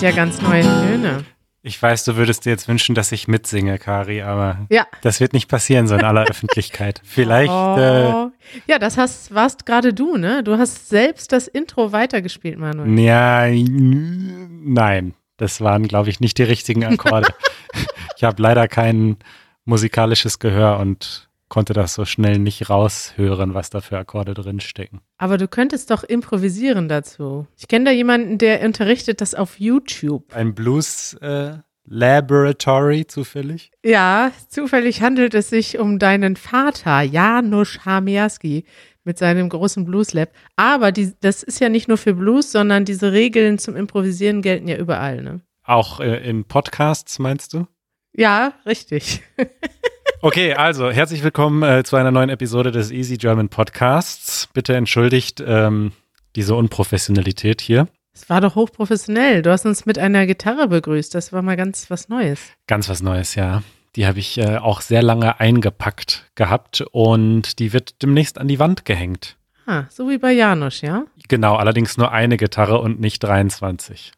sind ja ganz neue Töne. Ich weiß, du würdest dir jetzt wünschen, dass ich mitsinge, Kari, aber Ja. das wird nicht passieren, so in aller Öffentlichkeit. Vielleicht, äh, Oh. ja, das hast, warst gerade du, ne? Du hast selbst das Intro weitergespielt, Manuel. ja, nein, das waren, glaube ich, nicht die richtigen Akkorde. ich habe leider kein musikalisches Gehör und konnte das so schnell nicht raushören, was da für Akkorde drinstecken. Aber du könntest doch improvisieren dazu. Ich kenne da jemanden, der unterrichtet das auf YouTube. Ein Blues äh, Laboratory zufällig? Ja, zufällig handelt es sich um deinen Vater, Janusz Hamiaski, mit seinem großen Blues Lab. Aber die, das ist ja nicht nur für Blues, sondern diese Regeln zum Improvisieren gelten ja überall, ne? Auch äh, in Podcasts, meinst du? Ja, richtig. Okay, also herzlich willkommen äh, zu einer neuen Episode des Easy German Podcasts. Bitte entschuldigt ähm, diese Unprofessionalität hier. Es war doch hochprofessionell. Du hast uns mit einer Gitarre begrüßt. Das war mal ganz was Neues. Ganz was Neues, ja. Die habe ich äh, auch sehr lange eingepackt gehabt und die wird demnächst an die Wand gehängt. Ah, so wie bei Janusz, ja? Genau, allerdings nur eine Gitarre und nicht 23.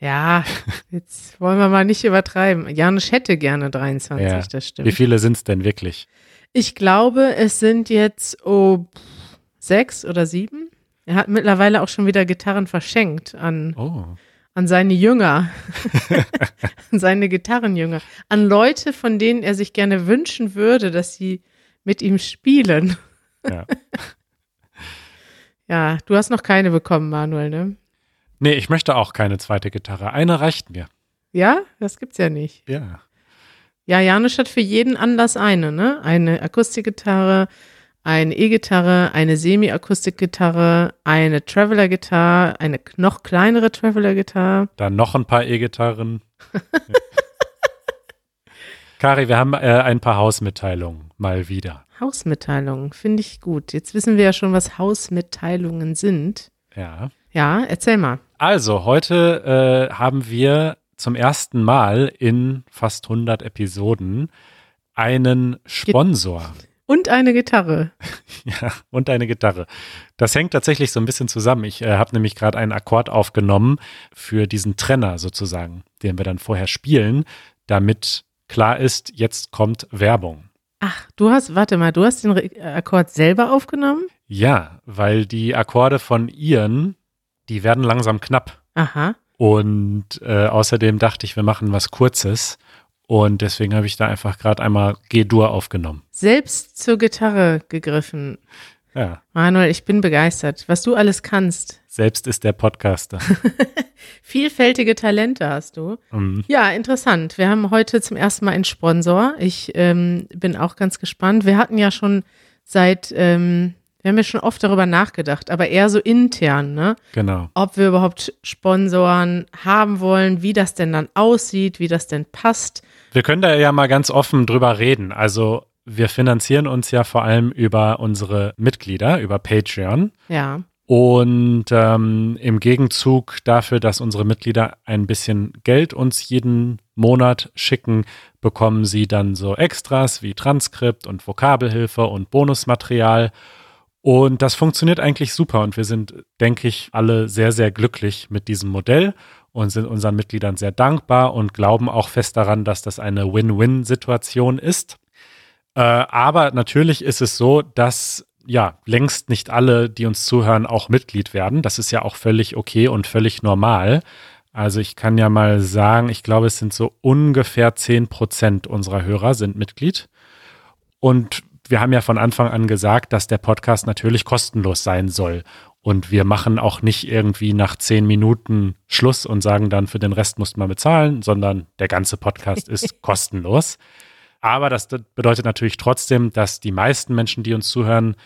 Ja, jetzt wollen wir mal nicht übertreiben. Janusz hätte gerne 23, Ja. das Wie stimmt. viele sind es denn wirklich? Ich glaube, es sind jetzt oh, sechs oder sieben. Er hat mittlerweile auch schon wieder Gitarren verschenkt an, Oh. an seine Jünger, an seine Gitarrenjünger, an Leute, von denen er sich gerne wünschen würde, dass sie mit ihm spielen. Ja. Ja, du hast noch keine bekommen, Manuel, ne? Nee, ich möchte auch keine zweite Gitarre. Eine reicht mir. Ja, das gibt's ja nicht. Ja. Ja, Janusz hat für jeden Anlass eine, ne? Eine Akustikgitarre, eine E-Gitarre, eine Semi-Akustikgitarre, eine Traveler-Gitarre, eine noch kleinere Traveler-Gitarre. Dann noch ein paar E-Gitarren. Kari, wir haben äh, ein paar Hausmitteilungen mal wieder. Hausmitteilungen, finde ich gut. Jetzt wissen wir ja schon, was Hausmitteilungen sind. Ja. Ja, erzähl mal. Also, heute äh, haben wir zum ersten Mal in fast 100 Episoden einen Sponsor. Und eine Gitarre. Ja, und eine Gitarre. Das hängt tatsächlich so ein bisschen zusammen. Ich äh, habe nämlich gerade einen Akkord aufgenommen für diesen Trenner sozusagen, den wir dann vorher spielen, damit klar ist, jetzt kommt Werbung. Ach, du hast, warte mal, du hast den Re Akkord selber aufgenommen? Ja, weil die Akkorde von Ian, die werden langsam knapp. Aha. Und äh, außerdem dachte ich, wir machen was Kurzes. Und deswegen habe ich da einfach gerade einmal G-Dur aufgenommen. Selbst zur Gitarre gegriffen. Ja, Manuel, ich bin begeistert, was du alles kannst. selbst ist der Podcaster. Vielfältige Talente hast du. Mhm. Ja, interessant. Wir haben heute zum ersten Mal einen Sponsor. Ich ähm, bin auch ganz gespannt. Wir hatten ja schon seit, ähm, wir haben ja schon oft darüber nachgedacht, aber eher so intern, ne? Genau. Ob wir überhaupt Sponsoren haben wollen, wie das denn dann aussieht, wie das denn passt. Wir können da ja mal ganz offen drüber reden. Also wir finanzieren uns ja vor allem über unsere Mitglieder, über Patreon. Ja. Und ähm, im Gegenzug dafür, dass unsere Mitglieder ein bisschen Geld uns jeden Monat schicken, bekommen sie dann so Extras wie Transkript und Vokabelhilfe und Bonusmaterial. Und das funktioniert eigentlich super und wir sind, denke ich, alle sehr, sehr glücklich mit diesem Modell und sind unseren Mitgliedern sehr dankbar und glauben auch fest daran, dass das eine Win-Win-Situation ist. Äh, aber natürlich ist es so, dass ja längst nicht alle, die uns zuhören, auch Mitglied werden. Das ist ja auch völlig okay und völlig normal. Also ich kann ja mal sagen, ich glaube, es sind so ungefähr 10 Prozent unserer Hörer sind Mitglied. Und wir haben ja von Anfang an gesagt, dass der Podcast natürlich kostenlos sein soll. Und wir machen auch nicht irgendwie nach zehn Minuten Schluss und sagen dann, für den Rest muss man bezahlen, sondern der ganze Podcast ist kostenlos. Aber das bedeutet natürlich trotzdem, dass die meisten Menschen, die uns zuhören,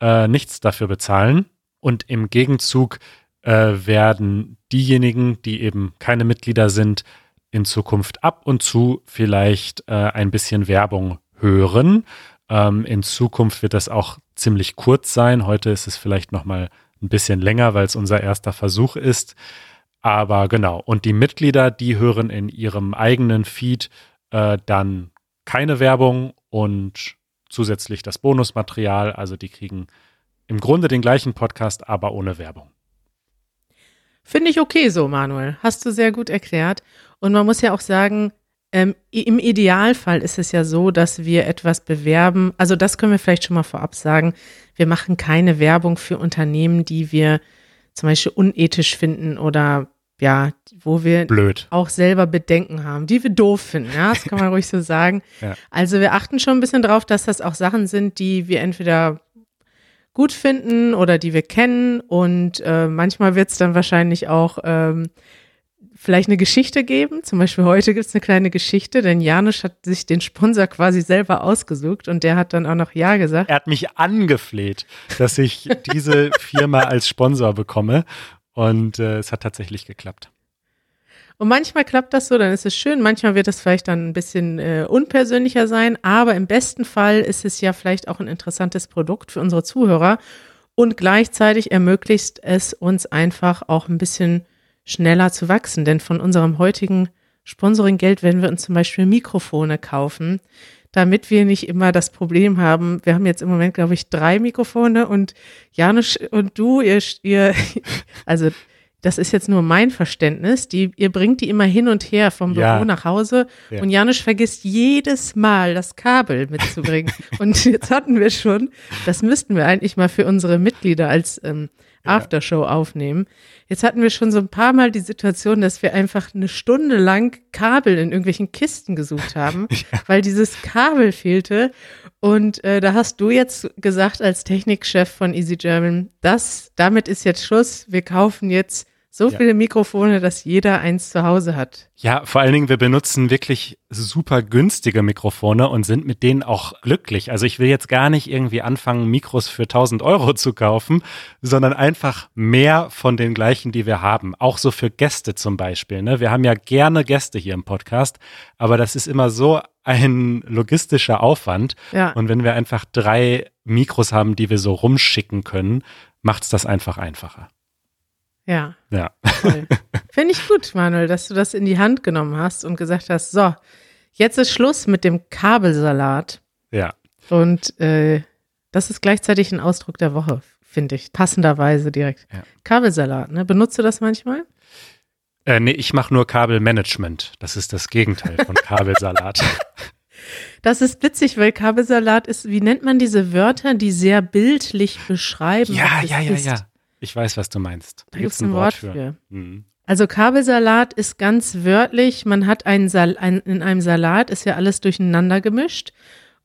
äh, nichts dafür bezahlen. Und im Gegenzug äh, werden diejenigen, die eben keine Mitglieder sind, in Zukunft ab und zu vielleicht äh, ein bisschen Werbung hören. Ähm, in Zukunft wird das auch ziemlich kurz sein. Heute ist es vielleicht noch mal ein bisschen länger, weil es unser erster Versuch ist. Aber genau. Und die Mitglieder, die hören in ihrem eigenen Feed äh, dann keine Werbung und zusätzlich das Bonusmaterial. Also die kriegen im Grunde den gleichen Podcast, aber ohne Werbung. Finde ich okay so, Manuel. Hast du sehr gut erklärt. Und man muss ja auch sagen, ähm, im Idealfall ist es ja so, dass wir etwas bewerben. Also das können wir vielleicht schon mal vorab sagen. Wir machen keine Werbung für Unternehmen, die wir zum Beispiel unethisch finden oder ja, wo wir Blöd. auch selber Bedenken haben, die wir doof finden. Ja, das kann man ruhig so sagen. Ja. Also wir achten schon ein bisschen drauf, dass das auch Sachen sind, die wir entweder gut finden oder die wir kennen. Und äh, manchmal wird es dann wahrscheinlich auch ähm, vielleicht eine Geschichte geben. Zum Beispiel heute gibt es eine kleine Geschichte, denn Janusz hat sich den Sponsor quasi selber ausgesucht und der hat dann auch noch Ja gesagt. Er hat mich angefleht, dass ich diese Firma als Sponsor bekomme. Und äh, es hat tatsächlich geklappt. Und manchmal klappt das so, dann ist es schön. Manchmal wird es vielleicht dann ein bisschen äh, unpersönlicher sein. Aber im besten Fall ist es ja vielleicht auch ein interessantes Produkt für unsere Zuhörer. Und gleichzeitig ermöglicht es uns einfach auch ein bisschen schneller zu wachsen. Denn von unserem heutigen Sponsoring-Geld werden wir uns zum Beispiel Mikrofone kaufen, damit wir nicht immer das Problem haben. Wir haben jetzt im Moment, glaube ich, drei Mikrofone und Janusz und du, ihr, ihr also das ist jetzt nur mein Verständnis, die, ihr bringt die immer hin und her vom Ja. Büro nach Hause Ja. und Janusz vergisst jedes Mal das Kabel mitzubringen. und jetzt hatten wir schon, das müssten wir eigentlich mal für unsere Mitglieder als ähm, Aftershow aufnehmen. Jetzt hatten wir schon so ein paar Mal die Situation, dass wir einfach eine Stunde lang Kabel in irgendwelchen Kisten gesucht haben, weil dieses Kabel fehlte. Und äh, da hast du jetzt gesagt als Technikchef von Easy German, das, damit ist jetzt Schluss. Wir kaufen jetzt so Ja. viele Mikrofone, dass jeder eins zu Hause hat. Ja, vor allen Dingen, wir benutzen wirklich super günstige Mikrofone und sind mit denen auch glücklich. Also ich will jetzt gar nicht irgendwie anfangen, Mikros für 1000 Euro zu kaufen, sondern einfach mehr von den gleichen, die wir haben. Auch so für Gäste zum Beispiel. Ne? Wir haben ja gerne Gäste hier im Podcast, aber das ist immer so ein logistischer Aufwand. Ja. Und wenn wir einfach drei Mikros haben, die wir so rumschicken können, macht's das einfach einfacher. Ja, Ja. Finde ich gut, Manuel, dass du das in die Hand genommen hast und gesagt hast, so, jetzt ist Schluss mit dem Kabelsalat. Ja. Und äh, das ist gleichzeitig ein Ausdruck der Woche, finde ich. Passenderweise direkt. Ja. Kabelsalat, ne? Benutzt du das manchmal? Äh, nee, ich mache nur Kabelmanagement. Das ist das Gegenteil von Kabelsalat. Das ist witzig, weil Kabelsalat ist, wie nennt man diese Wörter, die sehr bildlich beschreiben? ja, was es ja, ja, ist? ja. Ich weiß, was du meinst. Da gibt es ein Wort für. Mhm. Also Kabelsalat ist ganz wörtlich, man hat einen Sal ein, in einem Salat ist ja alles durcheinander gemischt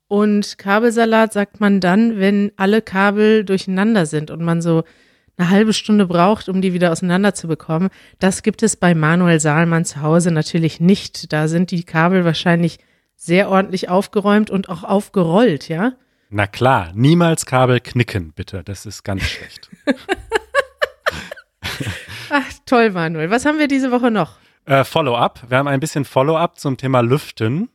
und Kabelsalat sagt man dann, wenn alle Kabel durcheinander sind und man so eine halbe Stunde braucht, um die wieder auseinander zu bekommen. Das gibt es bei Manuel Saalmann zu Hause natürlich nicht. Da sind die Kabel wahrscheinlich sehr ordentlich aufgeräumt und auch aufgerollt, ja? Na klar, niemals Kabel knicken, bitte. Das ist ganz schlecht. Toll, Manuel. Was haben wir diese Woche noch? äh, Follow-up. Wir haben ein bisschen Follow-up zum Thema Lüften.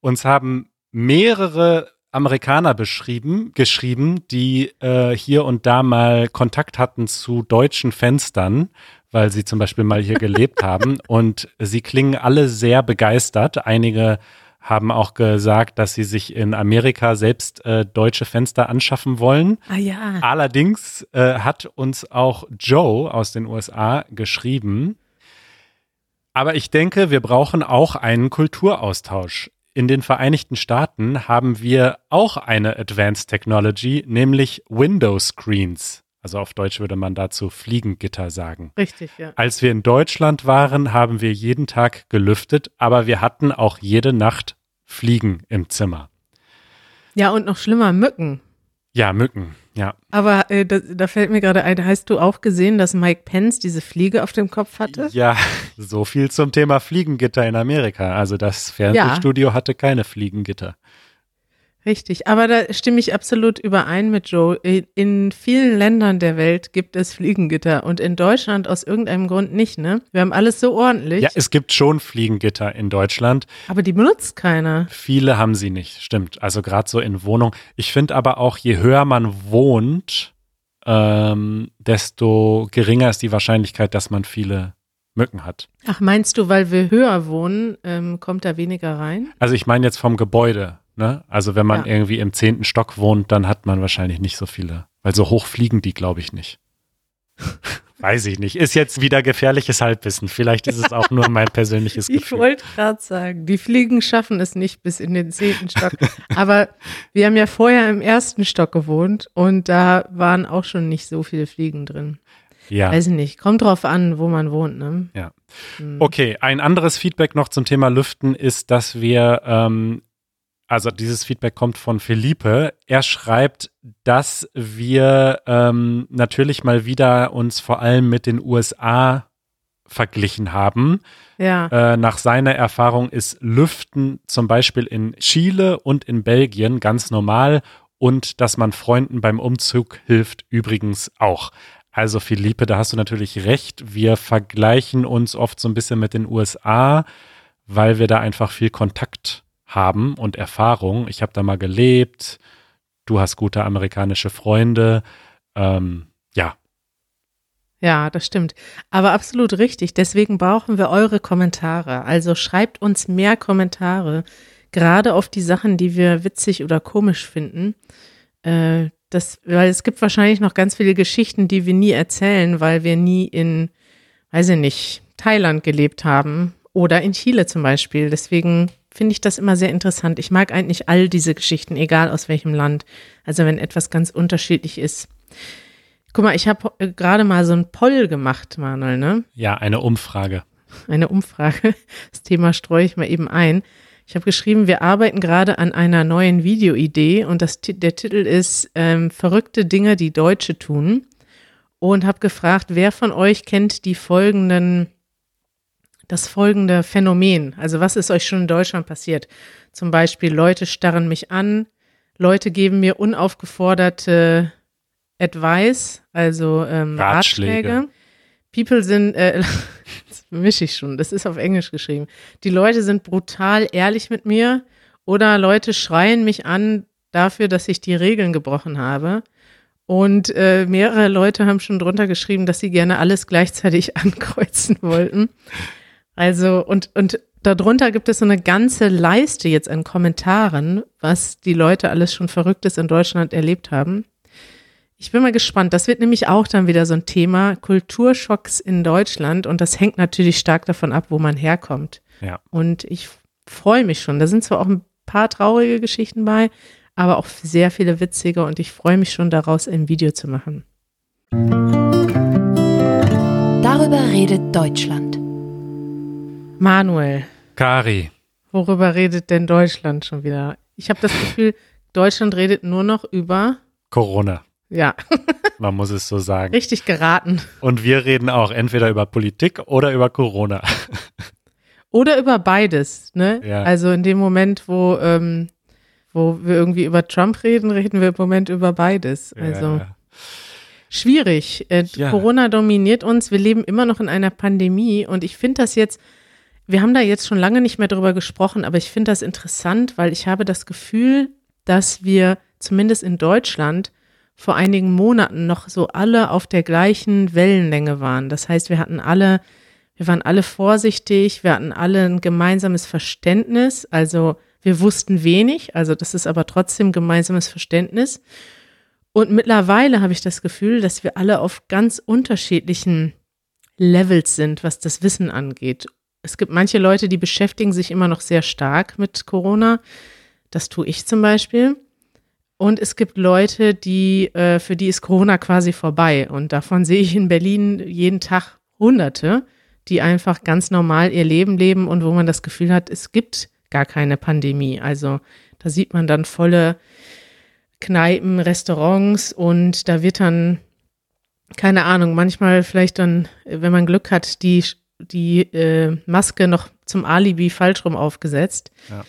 Uns haben mehrere Amerikaner beschrieben, geschrieben, die äh, hier und da mal Kontakt hatten zu deutschen Fenstern, weil sie zum Beispiel mal hier gelebt haben. Und sie klingen alle sehr begeistert. Einige haben auch gesagt, dass sie sich in Amerika selbst äh, deutsche Fenster anschaffen wollen. Ah ja. Allerdings äh, hat uns auch Joe aus den USA geschrieben. Aber ich denke, wir brauchen auch einen Kulturaustausch. In den Vereinigten Staaten haben wir auch eine Advanced Technology, nämlich Window Screens. Also auf Deutsch würde man dazu Fliegengitter sagen. Richtig, ja. Als wir in Deutschland waren, haben wir jeden Tag gelüftet, aber wir hatten auch jede Nacht Fliegen im Zimmer. Ja, und noch schlimmer, Mücken. Ja, Mücken, ja. Aber äh, da, da fällt mir gerade ein, hast du auch gesehen, dass Mike Pence diese Fliege auf dem Kopf hatte? Ja, so viel zum Thema Fliegengitter in Amerika. Also das Fernsehstudio hatte keine Fliegengitter. Richtig, aber da stimme ich absolut überein mit Joe. In- vielen Ländern der Welt gibt es Fliegengitter und in Deutschland aus irgendeinem Grund nicht, ne? Wir haben alles so ordentlich, Ja, es gibt schon Fliegengitter in Deutschland. aber die benutzt keiner. Viele haben sie nicht, stimmt. Also gerade so in Wohnungen. Ich finde aber auch, je höher man wohnt, ähm, desto geringer ist die Wahrscheinlichkeit, dass man viele Mücken hat. Ach, meinst du, weil wir höher wohnen, ähm, kommt da weniger rein? Also ich meine jetzt vom Gebäude. Ne? Also wenn man Ja. irgendwie im zehnten Stock wohnt, dann hat man wahrscheinlich nicht so viele. Weil so hoch fliegen die, glaube ich, nicht. weiß ich nicht. Ist jetzt wieder gefährliches Halbwissen. Vielleicht ist es auch nur mein persönliches Gefühl. Ich wollte gerade sagen, die Fliegen schaffen es nicht bis in den zehnten Stock. Aber wir haben ja vorher im ersten Stock gewohnt und da waren auch schon nicht so viele Fliegen drin. Ja. Weiß ich nicht. Kommt drauf an, wo man wohnt, ne? Ja. Okay, ein anderes Feedback noch zum Thema Lüften ist, dass wir, ähm, also dieses Feedback kommt von Felipe. Er schreibt, dass wir ähm, natürlich mal wieder uns vor allem mit den USA verglichen haben. Ja. Äh, nach seiner Erfahrung ist Lüften zum Beispiel in Chile und in Belgien ganz normal und dass man Freunden beim Umzug hilft übrigens auch. Also Philippe, da hast du natürlich recht. Wir vergleichen uns oft so ein bisschen mit den USA, weil wir da einfach viel Kontakt haben und Erfahrung. Ich habe da mal gelebt. Du hast gute amerikanische Freunde. Ähm, ja. Ja, das stimmt. Aber absolut richtig. Deswegen brauchen wir eure Kommentare. Also schreibt uns mehr Kommentare, gerade auf die Sachen, die wir witzig oder komisch finden. Äh, das, weil es gibt wahrscheinlich noch ganz viele Geschichten, die wir nie erzählen, weil wir nie in, weiß ich nicht, Thailand gelebt haben oder in Chile zum Beispiel. Deswegen finde ich das immer sehr interessant. Ich mag eigentlich all diese Geschichten, egal aus welchem Land. Also wenn etwas ganz unterschiedlich ist. Guck mal, ich habe äh, gerade mal so ein Poll gemacht, Manuel, ne? Ja, eine Umfrage. Eine Umfrage. Das Thema streue ich mal eben ein. Ich habe geschrieben, wir arbeiten gerade an einer neuen Videoidee und das, der Titel ist ähm, Verrückte Dinge, die Deutsche tun. Und habe gefragt, wer von euch kennt die folgenden, das folgende Phänomen? Also was ist euch schon in Deutschland passiert? Zum Beispiel Leute starren mich an, Leute geben mir unaufgeforderte Advice, also ähm, Ratschläge. Ratschläge. People sind, äh, das mische ich schon, das ist auf Englisch geschrieben. Die Leute sind brutal ehrlich mit mir oder Leute schreien mich an dafür, dass ich die Regeln gebrochen habe. Und äh, mehrere Leute haben schon drunter geschrieben, dass sie gerne alles gleichzeitig ankreuzen wollten. Also, und, und darunter gibt es so eine ganze Leiste jetzt an Kommentaren, was die Leute alles schon Verrücktes in Deutschland erlebt haben. Ich bin mal gespannt. Das wird nämlich auch dann wieder so ein Thema Kulturschocks in Deutschland und das hängt natürlich stark davon ab, wo man herkommt. Ja. Und ich freue mich schon. Da sind zwar auch ein paar traurige Geschichten bei, aber auch sehr viele witzige und ich freue mich schon daraus ein Video zu machen. Darüber redet Deutschland. Manuel, Kari. worüber redet denn Deutschland schon wieder? Ich habe das Gefühl, Deutschland redet nur noch über, Corona. ja, Man muss es so sagen. richtig geraten. Und wir reden auch entweder über Politik oder über Corona. Oder über beides, ne? Ja. Also in dem Moment, wo, ähm, wo wir irgendwie über Trump reden, reden wir im Moment über beides. Also Ja. schwierig. Äh, Ja. Corona dominiert uns. Wir leben immer noch in einer Pandemie und ich finde das jetzt, wir haben da jetzt schon lange nicht mehr drüber gesprochen, aber ich finde das interessant, weil ich habe das Gefühl, dass wir zumindest in Deutschland vor einigen Monaten noch so alle auf der gleichen Wellenlänge waren. Das heißt, wir hatten alle, wir waren alle vorsichtig, wir hatten alle ein gemeinsames Verständnis. Also wir wussten wenig, also das ist aber trotzdem gemeinsames Verständnis. Und mittlerweile habe ich das Gefühl, dass wir alle auf ganz unterschiedlichen Levels sind, was das Wissen angeht. Es gibt manche Leute, die beschäftigen sich immer noch sehr stark mit Corona. Das tue ich zum Beispiel. Und es gibt Leute, die, äh, für die ist Corona quasi vorbei. Und davon sehe ich in Berlin jeden Tag Hunderte, die einfach ganz normal ihr Leben leben und wo man das Gefühl hat, es gibt gar keine Pandemie. Also da sieht man dann volle Kneipen, Restaurants und da wird dann, keine Ahnung, manchmal vielleicht dann, wenn man Glück hat, die, die äh, Maske noch zum Alibi falsch rum aufgesetzt. Ja.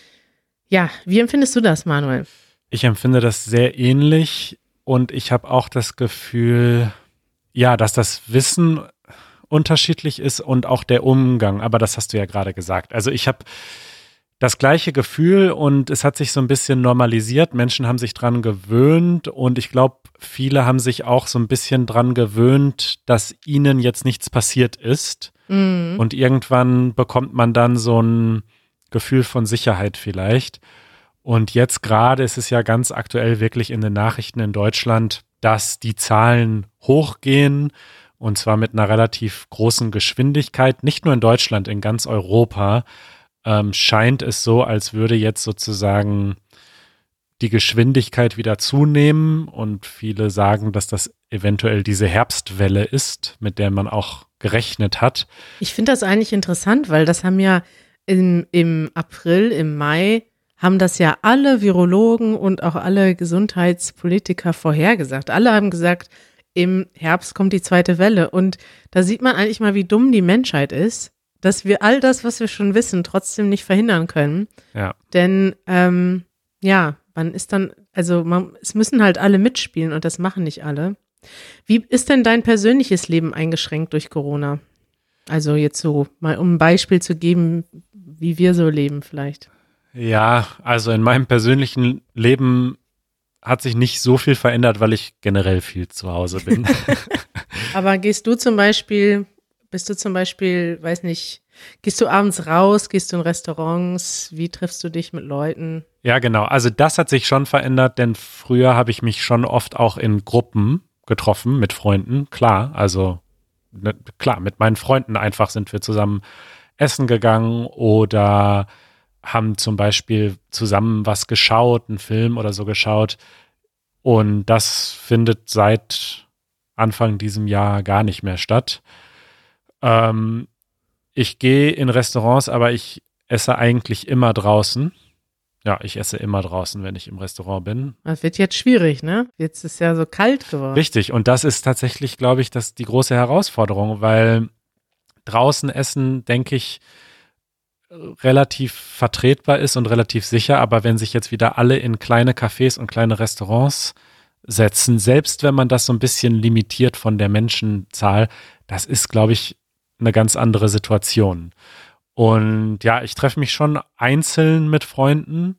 ja, wie empfindest du das, Manuel? Ich empfinde das sehr ähnlich und ich habe auch das Gefühl, ja, dass das Wissen unterschiedlich ist und auch der Umgang. Aber das hast du ja gerade gesagt. Also ich habe das gleiche Gefühl und es hat sich so ein bisschen normalisiert. Menschen haben sich dran gewöhnt und ich glaube, viele haben sich auch so ein bisschen dran gewöhnt, dass ihnen jetzt nichts passiert ist. Mhm. Und irgendwann bekommt man dann so ein Gefühl von Sicherheit vielleicht. Und jetzt gerade ist es ja ganz aktuell wirklich in den Nachrichten in Deutschland, dass die Zahlen hochgehen Und zwar mit einer relativ großen Geschwindigkeit, nicht nur in Deutschland, in ganz Europa ähm, scheint es so, als würde jetzt sozusagen die Geschwindigkeit wieder zunehmen und viele sagen, dass das eventuell diese Herbstwelle ist, mit der man auch gerechnet hat. Ich finde das eigentlich interessant, weil das haben ja im, im April, im Mai, haben das ja alle Virologen und auch alle Gesundheitspolitiker vorhergesagt. Alle haben gesagt, im Herbst kommt die zweite Welle. Und da sieht man eigentlich mal, wie dumm die Menschheit ist, dass wir all das, was wir schon wissen, trotzdem nicht verhindern können. Ja. Denn ähm, ja, man ist dann, also man, es müssen halt alle mitspielen und das machen nicht alle. Wie ist denn dein persönliches Leben eingeschränkt durch Corona? Also jetzt so mal, um ein Beispiel zu geben, wie wir so leben vielleicht. Ja, also in meinem persönlichen Leben hat sich nicht so viel verändert, weil ich generell viel zu Hause bin. Aber gehst du zum Beispiel, bist du zum Beispiel, weiß nicht, gehst du abends raus, gehst du in Restaurants, wie triffst du dich mit Leuten? Ja, genau. Also das hat sich schon verändert, denn früher habe ich mich schon oft auch in Gruppen getroffen mit Freunden. Klar, also ne, klar, mit meinen Freunden einfach sind wir zusammen essen gegangen oder haben zum Beispiel zusammen was geschaut, einen Film oder so geschaut. Und das findet seit Anfang diesem Jahr gar nicht mehr statt. Ähm, ich gehe in Restaurants, aber ich esse eigentlich immer draußen. Ja, ich esse immer draußen, wenn ich im Restaurant bin. Das wird jetzt schwierig, ne? Jetzt ist ja so kalt geworden. Richtig. Und das ist tatsächlich, glaube ich, das die große Herausforderung, weil draußen essen, denke ich, relativ vertretbar ist und relativ sicher. Aber wenn sich jetzt wieder alle in kleine Cafés und kleine Restaurants setzen, selbst wenn man das so ein bisschen limitiert von der Menschenzahl, das ist, glaube ich, eine ganz andere Situation. Und ja, ich treffe mich schon einzeln mit Freunden,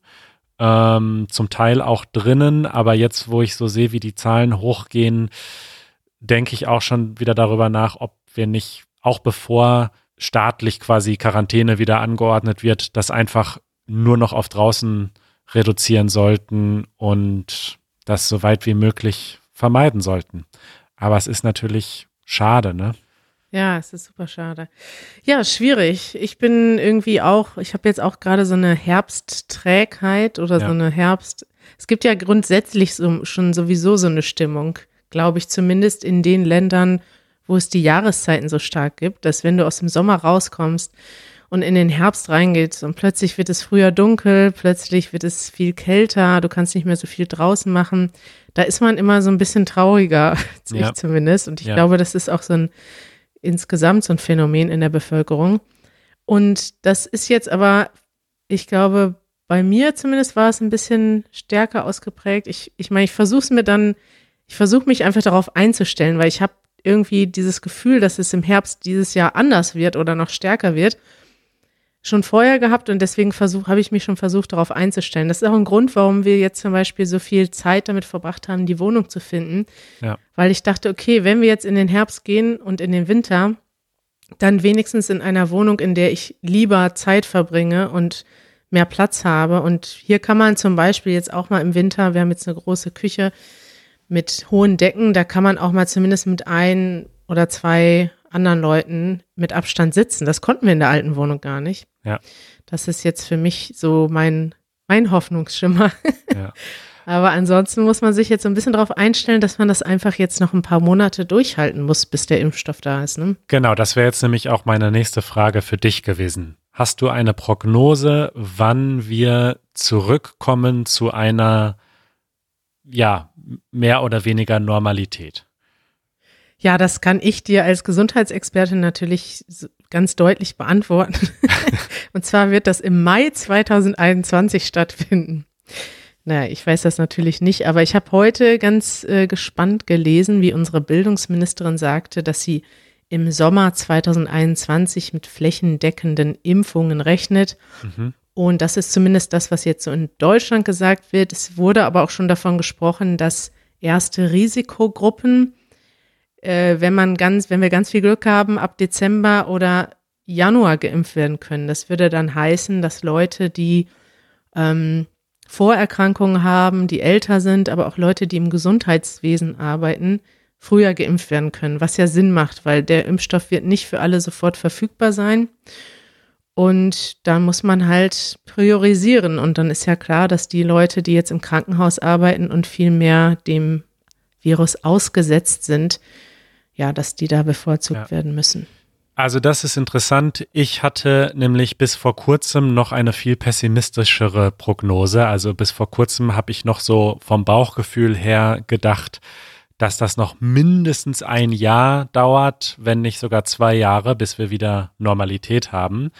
ähm, zum Teil auch drinnen, aber jetzt, wo ich so sehe, wie die Zahlen hochgehen, denke ich auch schon wieder darüber nach, ob wir nicht, auch bevor staatlich quasi Quarantäne wieder angeordnet wird, das einfach nur noch auf draußen reduzieren sollten und das so weit wie möglich vermeiden sollten. Aber es ist natürlich schade, ne? Ja, es ist super schade. Ja, schwierig. Ich bin irgendwie auch, ich habe jetzt auch gerade so eine Herbstträgheit oder ja. so eine Herbst. Es gibt ja grundsätzlich so, schon sowieso so eine Stimmung, glaube ich, zumindest in den Ländern, wo es die Jahreszeiten so stark gibt, dass wenn du aus dem Sommer rauskommst und in den Herbst reingehst und plötzlich wird es früher dunkel, plötzlich wird es viel kälter, du kannst nicht mehr so viel draußen machen. Da ist man immer so ein bisschen trauriger, ja. ich zumindest. Und ich ja. glaube, das ist auch so ein insgesamt so ein Phänomen in der Bevölkerung. Und das ist jetzt aber, ich glaube, bei mir zumindest war es ein bisschen stärker ausgeprägt. Ich, ich meine, ich versuche es mir dann, ich versuche mich einfach darauf einzustellen, weil ich habe irgendwie dieses Gefühl, dass es im Herbst dieses Jahr anders wird oder noch stärker wird schon vorher gehabt und deswegen versuch, habe ich mich schon versucht, darauf einzustellen. Das ist auch ein Grund, warum wir jetzt zum Beispiel so viel Zeit damit verbracht haben, die Wohnung zu finden. Ja. Weil ich dachte, okay, wenn wir jetzt in den Herbst gehen und in den Winter, dann wenigstens in einer Wohnung, in der ich lieber Zeit verbringe und mehr Platz habe. Und hier kann man zum Beispiel jetzt auch mal im Winter, wir haben jetzt eine große Küche mit hohen Decken, da kann man auch mal zumindest mit ein oder zwei anderen Leuten mit Abstand sitzen. Das konnten wir in der alten Wohnung gar nicht. Ja. Das ist jetzt für mich so mein, mein Hoffnungsschimmer. Ja. Aber ansonsten muss man sich jetzt so ein bisschen darauf einstellen, dass man das einfach jetzt noch ein paar Monate durchhalten muss, bis der Impfstoff da ist. Ne? Genau, das wäre jetzt nämlich auch meine nächste Frage für dich gewesen. Hast du eine Prognose, wann wir zurückkommen zu einer, ja, mehr oder weniger Normalität? Ja, das kann ich dir als Gesundheitsexpertin natürlich ganz deutlich beantworten. Und zwar wird das im Mai 2021 stattfinden. Naja, ich weiß das natürlich nicht, aber ich habe heute ganz äh, gespannt gelesen, wie unsere Bildungsministerin sagte, dass sie im Sommer 2021 mit flächendeckenden Impfungen rechnet. Mhm. Und das ist zumindest das, was jetzt so in Deutschland gesagt wird. Es wurde aber auch schon davon gesprochen, dass erste Risikogruppen äh, wenn man ganz, wenn wir ganz viel Glück haben, ab Dezember oder Januar geimpft werden können. Das würde dann heißen, dass Leute, die ähm, Vorerkrankungen haben, die älter sind, aber auch Leute, die im Gesundheitswesen arbeiten, früher geimpft werden können, was ja Sinn macht, weil der Impfstoff wird nicht für alle sofort verfügbar sein. Und da muss man halt priorisieren. Und dann ist ja klar, dass die Leute, die jetzt im Krankenhaus arbeiten und viel mehr dem Virus ausgesetzt sind, ja, dass die da bevorzugt ja. werden müssen. Also das ist interessant. Ich hatte nämlich bis vor kurzem noch eine viel pessimistischere Prognose. Also bis vor kurzem habe ich noch so vom Bauchgefühl her gedacht, dass das noch mindestens ein Jahr dauert, wenn nicht sogar zwei Jahre, bis wir wieder Normalität haben.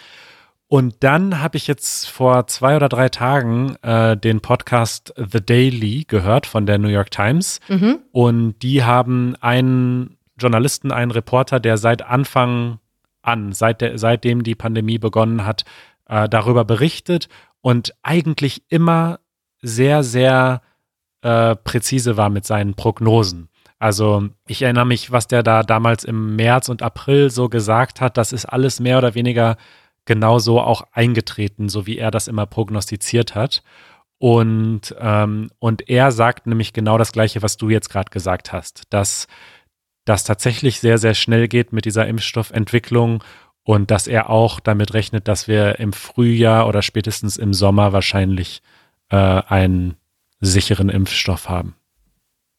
Und dann habe ich jetzt vor zwei oder drei Tagen äh, den Podcast The Daily gehört von der New York Times. Mhm. Und die haben einen Journalisten, einen Reporter, der seit Anfang an, seit der, seitdem die Pandemie begonnen hat, äh, darüber berichtet und eigentlich immer sehr, sehr äh, präzise war mit seinen Prognosen. Also ich erinnere mich, was der da damals im März und April so gesagt hat, das ist alles mehr oder weniger genauso auch eingetreten, so wie er das immer prognostiziert hat. Und, ähm, und er sagt nämlich genau das Gleiche, was du jetzt gerade gesagt hast, dass das tatsächlich sehr, sehr schnell geht mit dieser Impfstoffentwicklung und dass er auch damit rechnet, dass wir im Frühjahr oder spätestens im Sommer wahrscheinlich äh, einen sicheren Impfstoff haben.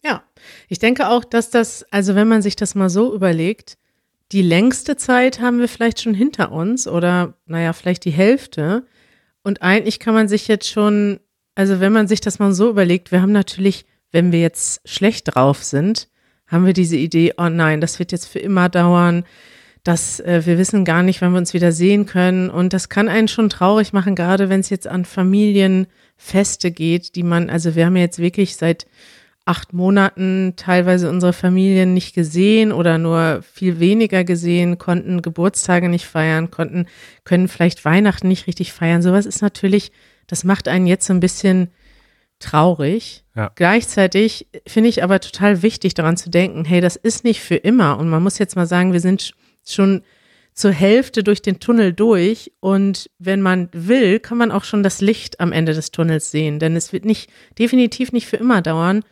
Ja, ich denke auch, dass das, also wenn man sich das mal so überlegt, die längste Zeit haben wir vielleicht schon hinter uns oder naja, vielleicht die Hälfte. Und eigentlich kann man sich jetzt schon, also wenn man sich das mal so überlegt, wir haben natürlich, wenn wir jetzt schlecht drauf sind, haben wir diese Idee, oh nein, das wird jetzt für immer dauern, dass äh, wir wissen gar nicht, wann wir uns wieder sehen können. Und das kann einen schon traurig machen, gerade wenn es jetzt an Familienfeste geht, die man, also wir haben ja jetzt wirklich seit acht Monaten teilweise unsere Familien nicht gesehen oder nur viel weniger gesehen, konnten Geburtstage nicht feiern, konnten, können vielleicht Weihnachten nicht richtig feiern. Sowas ist natürlich, das macht einen jetzt so ein bisschen traurig. Ja. Gleichzeitig finde ich aber total wichtig daran zu denken, hey, das ist nicht für immer. Und man muss jetzt mal sagen, wir sind schon zur Hälfte durch den Tunnel durch. Und wenn man will, kann man auch schon das Licht am Ende des Tunnels sehen. Denn es wird nicht, definitiv nicht für immer dauern.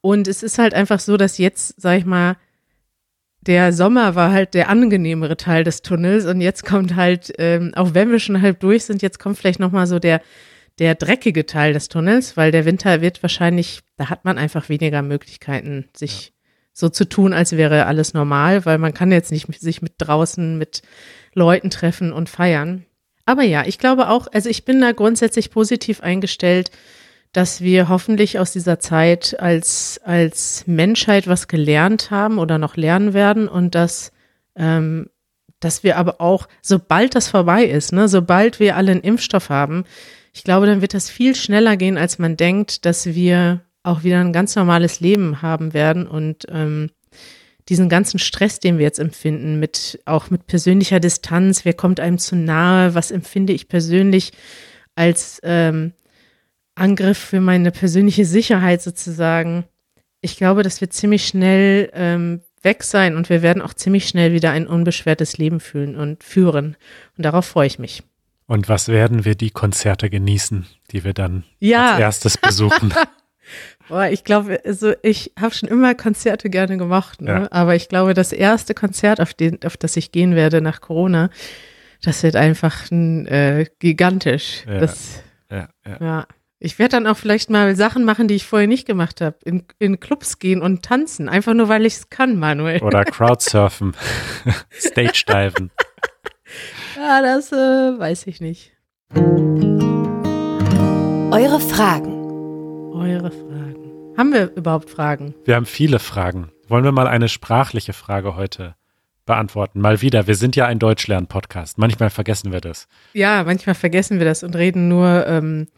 Und es ist halt einfach so, dass jetzt, sag ich mal, der Sommer war halt der angenehmere Teil des Tunnels und jetzt kommt halt, ähm, auch wenn wir schon halb durch sind, jetzt kommt vielleicht nochmal so der der dreckige Teil des Tunnels, weil der Winter wird wahrscheinlich, da hat man einfach weniger Möglichkeiten, sich ja. so zu tun, als wäre alles normal, weil man kann jetzt nicht sich mit draußen mit Leuten treffen und feiern. Aber ja, ich glaube auch, also ich bin da grundsätzlich positiv eingestellt, dass wir hoffentlich aus dieser Zeit als, als Menschheit was gelernt haben oder noch lernen werden und dass, ähm, dass wir aber auch, sobald das vorbei ist, ne, sobald wir alle einen Impfstoff haben, ich glaube, dann wird das viel schneller gehen, als man denkt, dass wir auch wieder ein ganz normales Leben haben werden und ähm, diesen ganzen Stress, den wir jetzt empfinden, mit auch mit persönlicher Distanz, wer kommt einem zu nahe, was empfinde ich persönlich als ähm, Angriff für meine persönliche Sicherheit sozusagen. Ich glaube, das wird ziemlich schnell ähm, weg sein und wir werden auch ziemlich schnell wieder ein unbeschwertes Leben fühlen und führen. Und darauf freue ich mich. Und was werden wir die Konzerte genießen, die wir dann ja. als erstes besuchen? Boah, ich glaube, also ich habe schon immer Konzerte gerne gemacht, ne? Ja. aber ich glaube, das erste Konzert, auf, den, auf das ich gehen werde nach Corona, das wird einfach ein, äh, gigantisch. Ja. Das, ja, ja. ja. Ich werde dann auch vielleicht mal Sachen machen, die ich vorher nicht gemacht habe. In, in Clubs gehen und tanzen. Einfach nur, weil ich es kann, Manuel. Oder Crowdsurfen. Stage diven. Ja, das äh, weiß ich nicht. Eure Fragen. Eure Fragen. Haben wir überhaupt Fragen? Wir haben viele Fragen. Wollen wir mal eine sprachliche Frage heute beantworten? Mal wieder. Wir sind ja ein Deutschlern-Podcast. Manchmal vergessen wir das. Ja, manchmal vergessen wir das und reden nur ähm,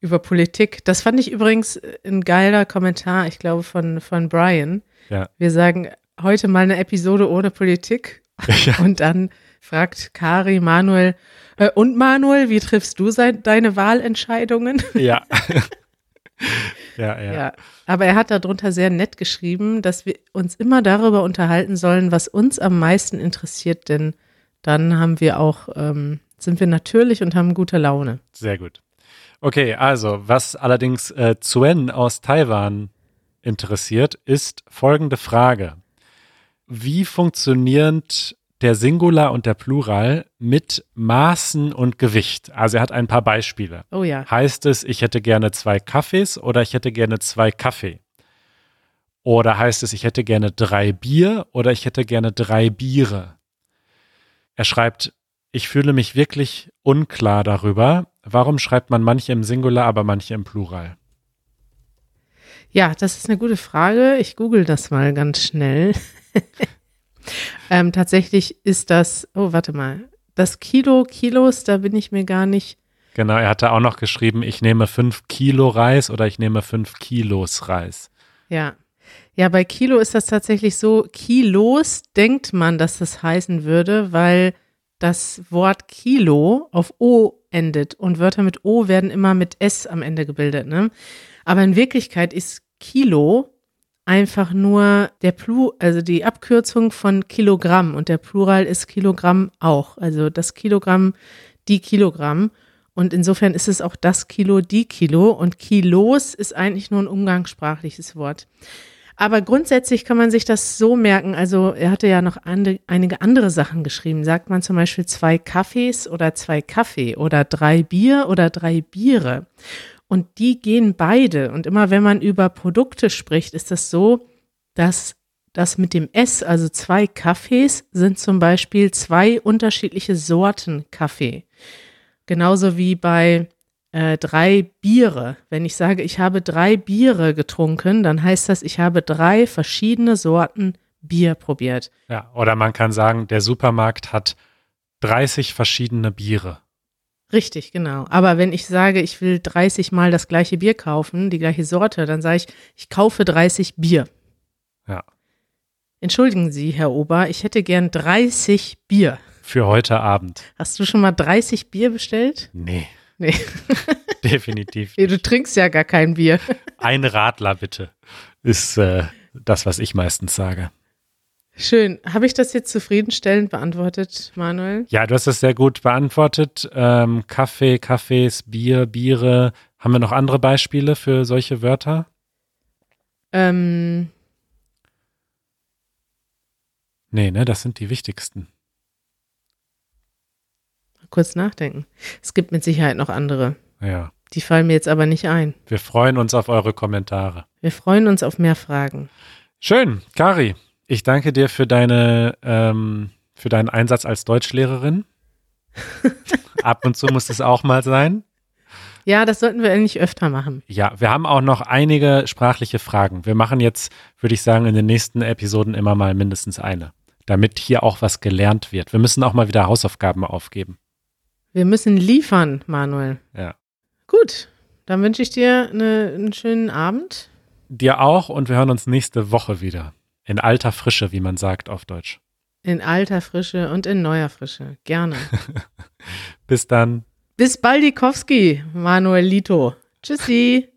über Politik. Das fand ich übrigens ein geiler Kommentar, ich glaube, von, von Brian. Ja. Wir sagen heute mal eine Episode ohne Politik. Ja. Und dann fragt Kari Manuel, äh, und Manuel, wie triffst du sein, deine Wahlentscheidungen? Ja. ja, ja. ja. Aber er hat darunter sehr nett geschrieben, dass wir uns immer darüber unterhalten sollen, was uns am meisten interessiert, denn dann haben wir auch, ähm, sind wir natürlich und haben gute Laune. Sehr gut. Okay, also, was allerdings äh, Zuen aus Taiwan interessiert, ist folgende Frage. Wie funktioniert der Singular und der Plural mit Maßen und Gewicht? Also er hat ein paar Beispiele. Oh ja. Heißt es, ich hätte gerne zwei Kaffees oder ich hätte gerne zwei Kaffee? Oder heißt es, ich hätte gerne drei Bier oder ich hätte gerne drei Biere? Er schreibt, ich fühle mich wirklich unklar darüber. Warum schreibt man manche im Singular, aber manche im Plural? Ja, das ist eine gute Frage. Ich google das mal ganz schnell. ähm, tatsächlich ist das, oh, warte mal, das Kilo Kilos, da bin ich mir gar nicht. Genau, er hatte auch noch geschrieben, ich nehme fünf Kilo Reis oder ich nehme fünf Kilos Reis. Ja. Ja, bei Kilo ist das tatsächlich so, Kilos denkt man, dass das heißen würde, weil das Wort Kilo auf O endet und Wörter mit O werden immer mit S am Ende gebildet. Ne? Aber in Wirklichkeit ist Kilo einfach nur der Plu, also die Abkürzung von Kilogramm und der Plural ist Kilogramm auch. Also das Kilogramm, die Kilogramm. Und insofern ist es auch das Kilo, die Kilo. Und Kilos ist eigentlich nur ein umgangssprachliches Wort. Aber grundsätzlich kann man sich das so merken. Also er hatte ja noch ande, einige andere Sachen geschrieben. Sagt man zum Beispiel zwei Kaffees oder zwei Kaffee oder drei Bier oder drei Biere. Und die gehen beide. Und immer wenn man über Produkte spricht, ist das so, dass das mit dem S, also zwei Kaffees, sind zum Beispiel zwei unterschiedliche Sorten Kaffee. Genauso wie bei äh, drei Biere. Wenn ich sage, ich habe drei Biere getrunken, dann heißt das, ich habe drei verschiedene Sorten Bier probiert. Ja, oder man kann sagen, der Supermarkt hat 30 verschiedene Biere. Richtig, genau. Aber wenn ich sage, ich will 30 Mal das gleiche Bier kaufen, die gleiche Sorte, dann sage ich, ich kaufe 30 Bier. Ja. Entschuldigen Sie, Herr Ober, ich hätte gern 30 Bier. Für heute Abend. Hast du schon mal 30 Bier bestellt? Nee. Nee. Definitiv. nee du trinkst ja gar kein Bier. Ein Radler bitte, ist äh, das, was ich meistens sage. Schön. Habe ich das jetzt zufriedenstellend beantwortet, Manuel? Ja, du hast das sehr gut beantwortet. Ähm, Kaffee, Kaffees, Bier, Biere. Haben wir noch andere Beispiele für solche Wörter? Ähm. Nee, ne, das sind die wichtigsten. Kurz nachdenken. Es gibt mit Sicherheit noch andere. Ja. Die fallen mir jetzt aber nicht ein. Wir freuen uns auf eure Kommentare. Wir freuen uns auf mehr Fragen. Schön, Kari. Ich danke dir für deine ähm, für deinen Einsatz als Deutschlehrerin. Ab und zu muss es auch mal sein. Ja, das sollten wir eigentlich öfter machen. Ja, wir haben auch noch einige sprachliche Fragen. Wir machen jetzt, würde ich sagen, in den nächsten Episoden immer mal mindestens eine, damit hier auch was gelernt wird. Wir müssen auch mal wieder Hausaufgaben aufgeben. Wir müssen liefern, Manuel. Ja. Gut, dann wünsche ich dir eine, einen schönen Abend. Dir auch und wir hören uns nächste Woche wieder. In alter Frische, wie man sagt auf Deutsch. In alter Frische und in neuer Frische. Gerne. Bis dann. Bis Baldikowski, Manuel Lito. Tschüssi.